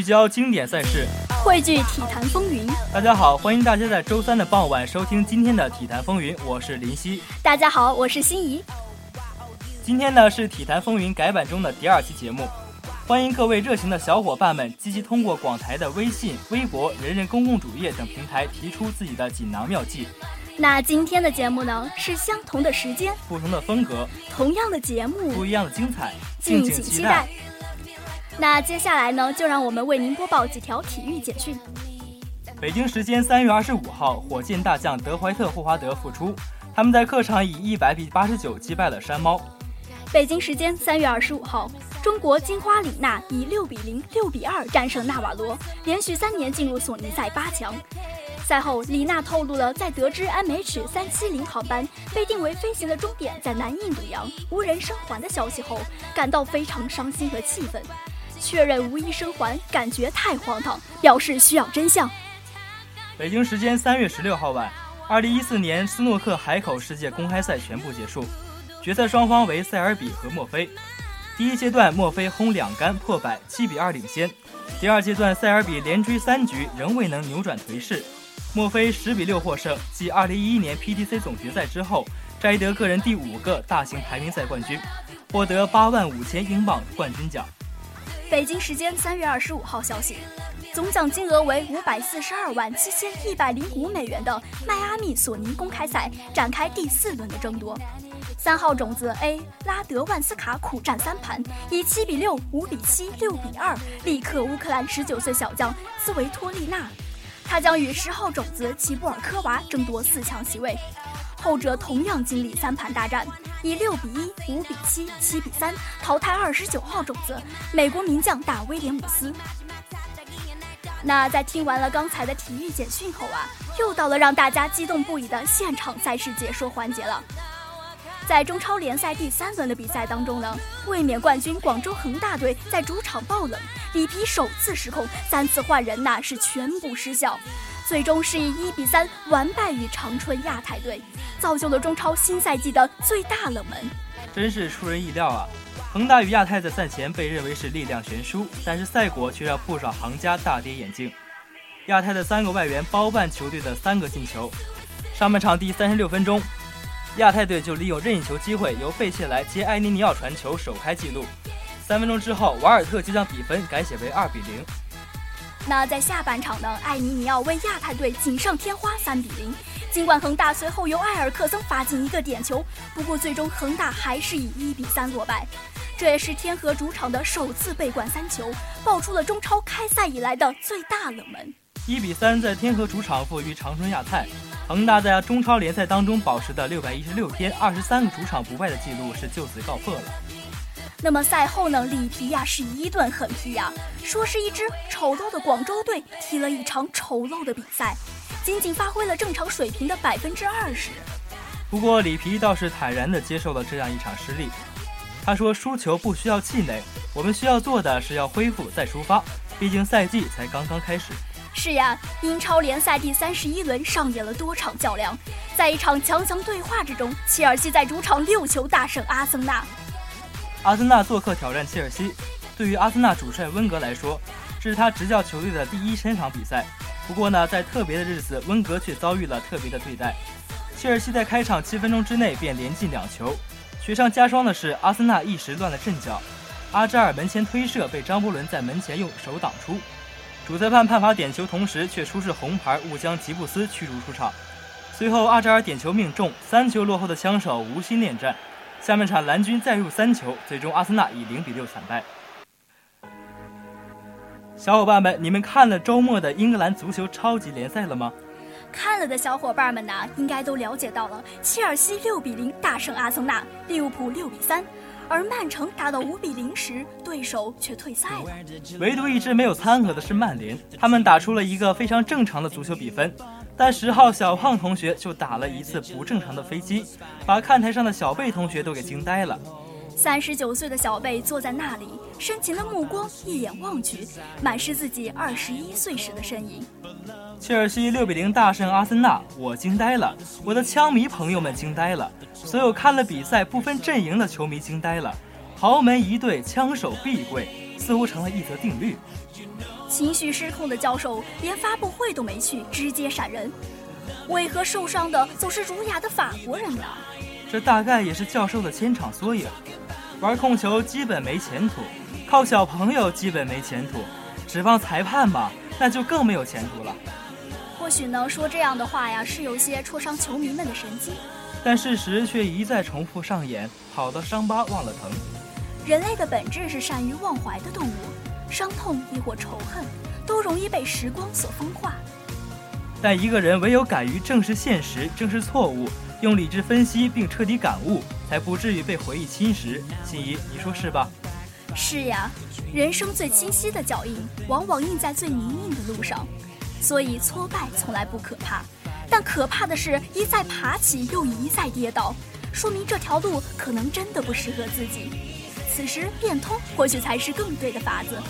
聚焦经典赛事，汇聚体坛风云。大家好，欢迎大家在周三的傍晚收听今天的体坛风云，我是林夕。大家好，我是心怡。今天呢是体坛风云改版中的第二期节目，欢迎各位热情的小伙伴们积极通过广台的微信、微博、人人公共主页等平台提出自己的锦囊妙计。那今天的节目呢是相同的时间，不同的风格，同样的节目，不一样的精彩，敬请期待。那接下来呢，就让我们为您播报几条体育简讯。北京时间三月二十五号，火箭大将德怀特·霍华德复出，他们在客场以一百比八十九击败了山猫。北京时间三月二十五号，中国金花李娜以六比零、六比二战胜纳瓦罗，连续三年进入索尼赛八强。赛后，李娜透露了在得知 MH 三七零航班被定为飞行的终点在南印度洋无人生还的消息后，感到非常伤心和气愤。确认无一生还，感觉太荒唐，表示需要真相。北京时间三月十六号晚，二零一四年斯诺克海口世界公开赛全部结束，决赛双方为塞尔比和墨菲。第一阶段，墨菲轰两杆破百，七比二领先。第二阶段，塞尔比连追三局仍未能扭转颓势，墨菲十比六获胜，继二零一一年 PDC 总决赛之后，摘得个人第五个大型排名赛冠军，获得八万五千英镑冠军奖。北京时间三月二十五号消息，总奖金额为五百四十二万七千一百零五美元的迈阿密索尼公开赛展开第四轮的争夺。三号种子 A 拉德万斯卡苦战三盘，以七比六、五比七、六比二力克乌克兰十九岁小将斯维托利娜，他将与十号种子齐布尔科娃争夺四强席位。后者同样经历三盘大战，以六比一、五比七、七比三淘汰二十九号种子美国名将大威廉姆斯。那在听完了刚才的体育简讯后啊，又到了让大家激动不已的现场赛事解说环节了。在中超联赛第三轮的比赛当中呢，卫冕冠军广州恒大队在主场爆冷，里皮首次失控，三次换人呐是全部失效。最终是以一比三完败于长春亚泰队，造就了中超新赛季的最大冷门。真是出人意料啊！恒大与亚泰在赛前被认为是力量悬殊，但是赛果却让不少行家大跌眼镜。亚泰的三个外援包办球队的三个进球。上半场第三十六分钟，亚泰队就利用任意球机会由费切莱接埃尼尼奥传球首开纪录。三分钟之后，瓦尔特就将比分改写为二比零。那在下半场呢，艾尼尼奥为亚太队锦上添花，三比零。尽管恒大随后由埃尔克森罚进一个点球，不过最终恒大还是以一比三落败。这也是天河主场的首次被灌三球，爆出了中超开赛以来的最大冷门。一比三在天河主场负于长春亚泰，恒大在中超联赛当中保持的六百一十六天二十三个主场不败的记录是就此告破了。那么赛后呢，里皮呀是一顿狠批呀，说是一支丑陋的广州队踢了一场丑陋的比赛，仅仅发挥了正常水平的百分之二十。不过里皮倒是坦然地接受了这样一场失利，他说输球不需要气馁，我们需要做的是要恢复再出发，毕竟赛季才刚刚开始。是呀，英超联赛第三十一轮上演了多场较量，在一场强强对话之中，切尔西在主场六球大胜阿森纳。阿森纳做客挑战切尔西，对于阿森纳主帅温格来说，这是他执教球队的第一千场比赛。不过呢，在特别的日子，温格却遭遇了特别的对待。切尔西在开场七分钟之内便连进两球，雪上加霜的是，阿森纳一时乱了阵脚。阿扎尔门前推射被张伯伦在门前用手挡出，主裁判判罚点球，同时却出示红牌，误将吉布斯驱逐出场。随后阿扎尔点球命中，三球落后的枪手无心恋战。下半场蓝军再入三球，最终阿森纳以零比六惨败。小伙伴们，你们看了周末的英格兰足球超级联赛了吗？看了的小伙伴们呢，应该都了解到了，切尔西六比零大胜阿森纳，利物浦六比三，而曼城打到五比零时，对手却退赛了。唯独一支没有参和的是曼联，他们打出了一个非常正常的足球比分。但十号小胖同学就打了一次不正常的飞机，把看台上的小贝同学都给惊呆了。三十九岁的小贝坐在那里，深情的目光一眼望去，满是自己二十一岁时的身影。切尔西六比零大胜阿森纳，我惊呆了，我的枪迷朋友们惊呆了，所有看了比赛不分阵营的球迷惊呆了。豪门一队，枪手必跪，似乎成了一则定律。情绪失控的教授连发布会都没去，直接闪人。为何受伤的总是儒雅的法国人呢？这大概也是教授的牵场缩影。玩控球基本没前途，靠小朋友基本没前途，指望裁判吧，那就更没有前途了。或许呢，说这样的话呀，是有些戳伤球迷们的神经。但事实却一再重复上演，好的伤疤忘了疼。人类的本质是善于忘怀的动物，伤痛亦或仇恨，都容易被时光所风化。但一个人唯有敢于正视现实，正视错误，用理智分析并彻底感悟，才不至于被回忆侵蚀。心怡，你说是吧？是呀，人生最清晰的脚印，往往印在最泥泞的路上。所以挫败从来不可怕，但可怕的是一再爬起又一再跌倒，说明这条路可能真的不适合自己。此时变通或许才是更对的法子。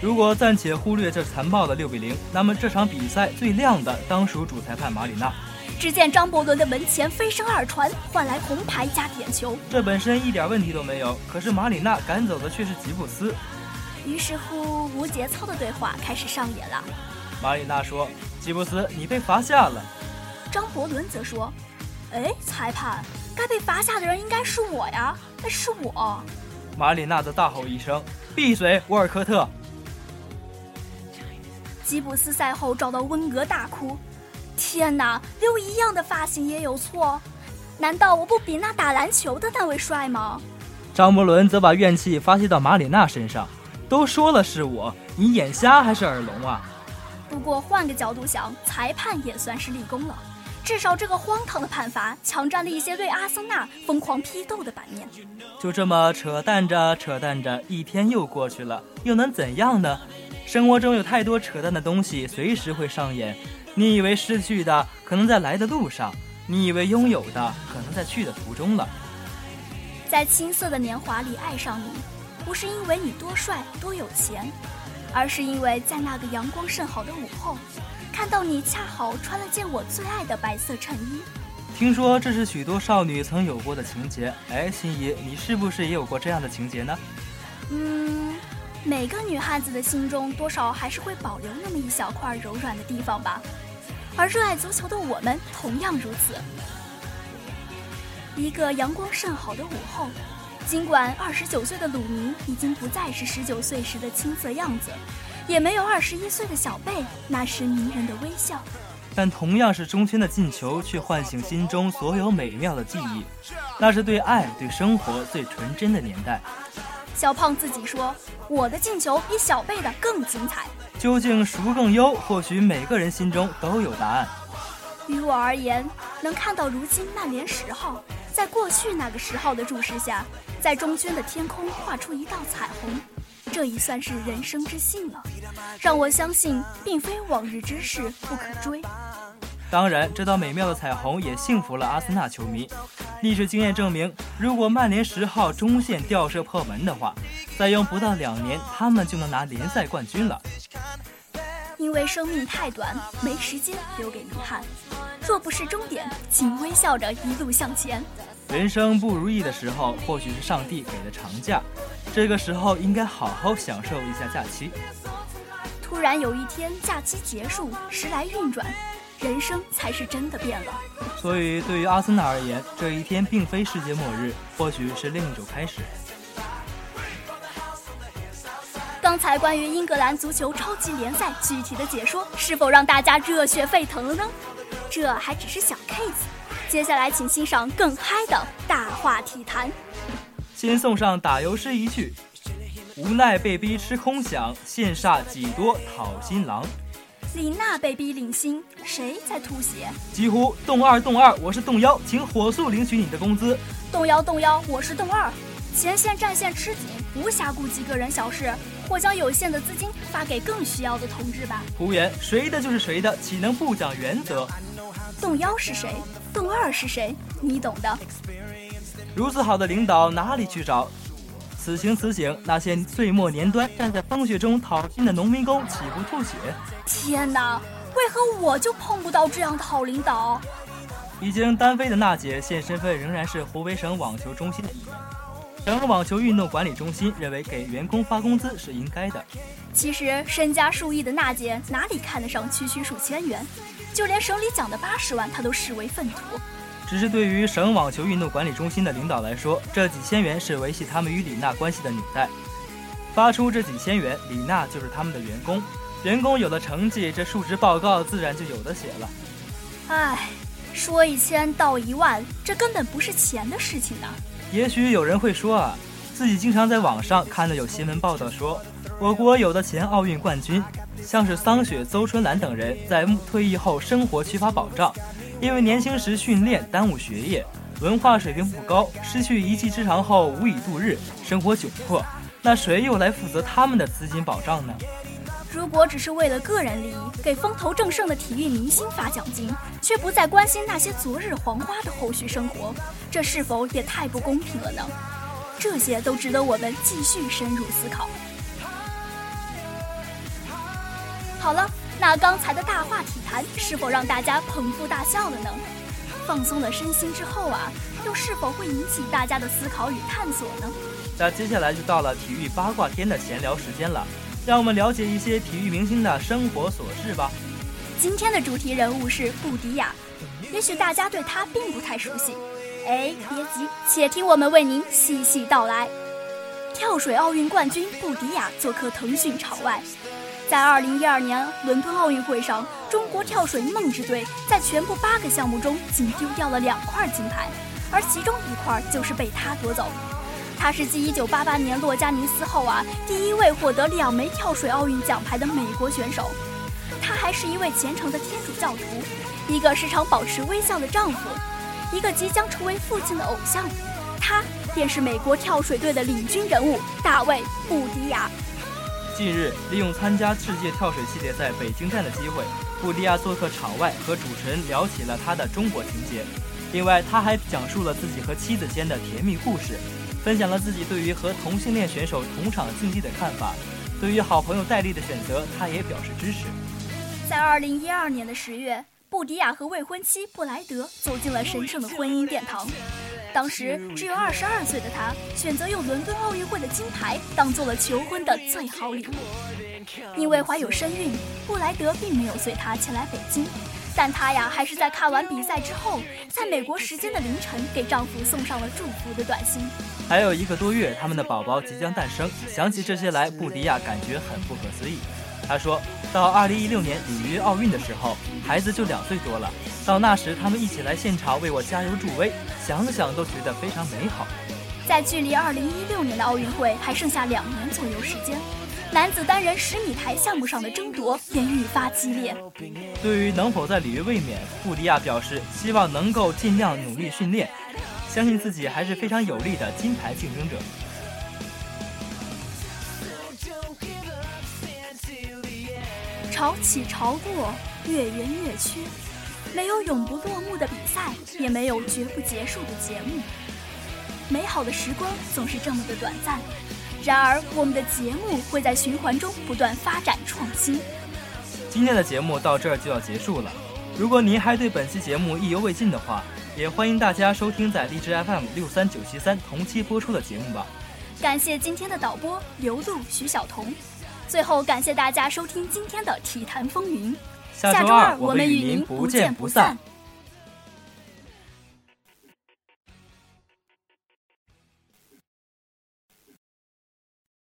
如果暂且忽略这残暴的六比零，那么这场比赛最亮的当属主裁判马里纳。只见张伯伦的门前飞身二传，换来红牌加点球，这本身一点问题都没有。可是马里纳赶走的却是吉布斯。于是乎，无节操的对话开始上演了。马里纳说：“吉布斯，你被罚下了。”张伯伦则说：“哎，裁判，该被罚下的人应该是我呀，那是我。”马里纳的大吼一声：“闭嘴，沃尔科特！”吉布斯赛后找到温格大哭：“天哪，留一样的发型也有错？难道我不比那打篮球的那位帅吗？”张伯伦则把怨气发泄到马里娜身上：“都说了是我，你眼瞎还是耳聋啊？”不过换个角度想，裁判也算是立功了，至少这个荒唐的判罚抢占了一些对阿森纳疯狂批斗的版面。就这么扯淡着扯淡着，一天又过去了，又能怎样呢？生活中有太多扯淡的东西，随时会上演。你以为失去的，可能在来的路上；你以为拥有的，可能在去的途中了。在青涩的年华里爱上你，不是因为你多帅多有钱，而是因为在那个阳光甚好的午后，看到你恰好穿了件我最爱的白色衬衣。听说这是许多少女曾有过的情节。哎，心怡，你是不是也有过这样的情节呢？嗯。每个女汉子的心中，多少还是会保留那么一小块柔软的地方吧。而热爱足球的我们，同样如此。一个阳光甚好的午后，尽管二十九岁的鲁尼已经不再是十九岁时的青涩样子，也没有二十一岁的小贝那时迷人的微笑，但同样是中圈的进球，却唤醒心中所有美妙的记忆。那是对爱、对生活最纯真的年代。小胖自己说。我的进球比小贝的更精彩，究竟孰更优？或许每个人心中都有答案。于我而言，能看到如今曼联十号在过去那个十号的注视下，在中圈的天空画出一道彩虹，这已算是人生之幸了，让我相信并非往日之事不可追。当然，这道美妙的彩虹也幸福了阿森纳球迷。历史经验证明，如果曼联十号中线吊射破门的话，再用不到两年，他们就能拿联赛冠军了。因为生命太短，没时间留给遗憾。若不是终点，请微笑着一路向前。人生不如意的时候，或许是上帝给的长假，这个时候应该好好享受一下假期。突然有一天，假期结束，时来运转。人生才是真的变了，所以对于阿森纳而言，这一天并非世界末日，或许是另一种开始。刚才关于英格兰足球超级联赛具体的解说，是否让大家热血沸腾了呢？这还只是小 case，接下来请欣赏更嗨的大话体坛。先送上打油诗一句：无奈被逼吃空饷，羡煞几多讨新郎。李娜被逼领薪，谁在吐血？几乎动二动二，我是动幺，请火速领取你的工资。动幺动幺，我是动二，前线战线吃紧，无暇顾及个人小事，或将有限的资金发给更需要的同志吧。胡言，谁的就是谁的，岂能不讲原则？动幺是谁？动二是谁？你懂的。如此好的领导哪里去找？此情此景，那些岁末年端站在风雪中讨薪的农民工岂不吐血？天哪，为何我就碰不到这样的好领导？已经单飞的娜姐现身份仍然是湖北省网球中心的一员。省网球运动管理中心认为给员工发工资是应该的。其实身家数亿的娜姐哪里看得上区区数千元？就连省里奖的八十万，她都视为粪土。只是对于省网球运动管理中心的领导来说，这几千元是维系他们与李娜关系的纽带。发出这几千元，李娜就是他们的员工。员工有了成绩，这述职报告自然就有的写了。唉，说一千道一万，这根本不是钱的事情呢。也许有人会说啊，自己经常在网上看到有新闻报道说，我国有的前奥运冠军，像是桑雪、邹春兰等人，在退役后生活缺乏保障，因为年轻时训练耽误学业，文化水平不高，失去一技之长后无以度日，生活窘迫。那谁又来负责他们的资金保障呢？如果只是为了个人利益，给风头正盛的体育明星发奖金，却不再关心那些昨日黄花的后续生活，这是否也太不公平了呢？这些都值得我们继续深入思考。好了，那刚才的大话体坛是否让大家捧腹大笑了呢？放松了身心之后啊，又是否会引起大家的思考与探索呢？那接下来就到了体育八卦天的闲聊时间了。让我们了解一些体育明星的生活琐事吧。今天的主题人物是布迪亚，也许大家对他并不太熟悉。哎，别急，且听我们为您细细道来。跳水奥运冠军布迪亚做客腾讯场外，在2012年伦敦奥运会上，中国跳水梦之队在全部八个项目中仅丢掉了两块金牌，而其中一块就是被他夺走。他是继1988年洛加尼斯后啊，第一位获得两枚跳水奥运奖牌的美国选手。他还是一位虔诚的天主教徒，一个时常保持微笑的丈夫，一个即将成为父亲的偶像。他便是美国跳水队的领军人物大卫·布迪亚。近日，利用参加世界跳水系列赛北京站的机会，布迪亚做客场外和主持人聊起了他的中国情节。另外，他还讲述了自己和妻子间的甜蜜故事。分享了自己对于和同性恋选手同场竞技的看法，对于好朋友戴笠的选择，他也表示支持。在二零一二年的十月，布迪亚和未婚妻布莱德走进了神圣的婚姻殿堂。当时只有二十二岁的他，选择用伦敦奥运会的金牌当做了求婚的最好礼物。因为怀有身孕，布莱德并没有随她前来北京。但她呀，还是在看完比赛之后，在美国时间的凌晨给丈夫送上了祝福的短信。还有一个多月，他们的宝宝即将诞生。想起这些来，布迪亚感觉很不可思议。他说到2016年里约奥运的时候，孩子就两岁多了。到那时，他们一起来现场为我加油助威，想想都觉得非常美好。在距离2016年的奥运会还剩下两年左右时间。男子单人十米台项目上的争夺便愈发激烈。对于能否在里约卫冕，布迪亚表示希望能够尽量努力训练，相信自己还是非常有力的金牌竞争者。潮起潮落，月圆月缺，没有永不落幕的比赛，也没有绝不结束的节目。美好的时光总是这么的短暂。然而，我们的节目会在循环中不断发展创新。今天的节目到这儿就要结束了。如果您还对本期节目意犹未尽的话，也欢迎大家收听在荔枝 FM 六三九七三同期播出的节目吧。感谢今天的导播刘璐、徐晓彤。最后，感谢大家收听今天的体坛风云。下周二我们与您不见不散。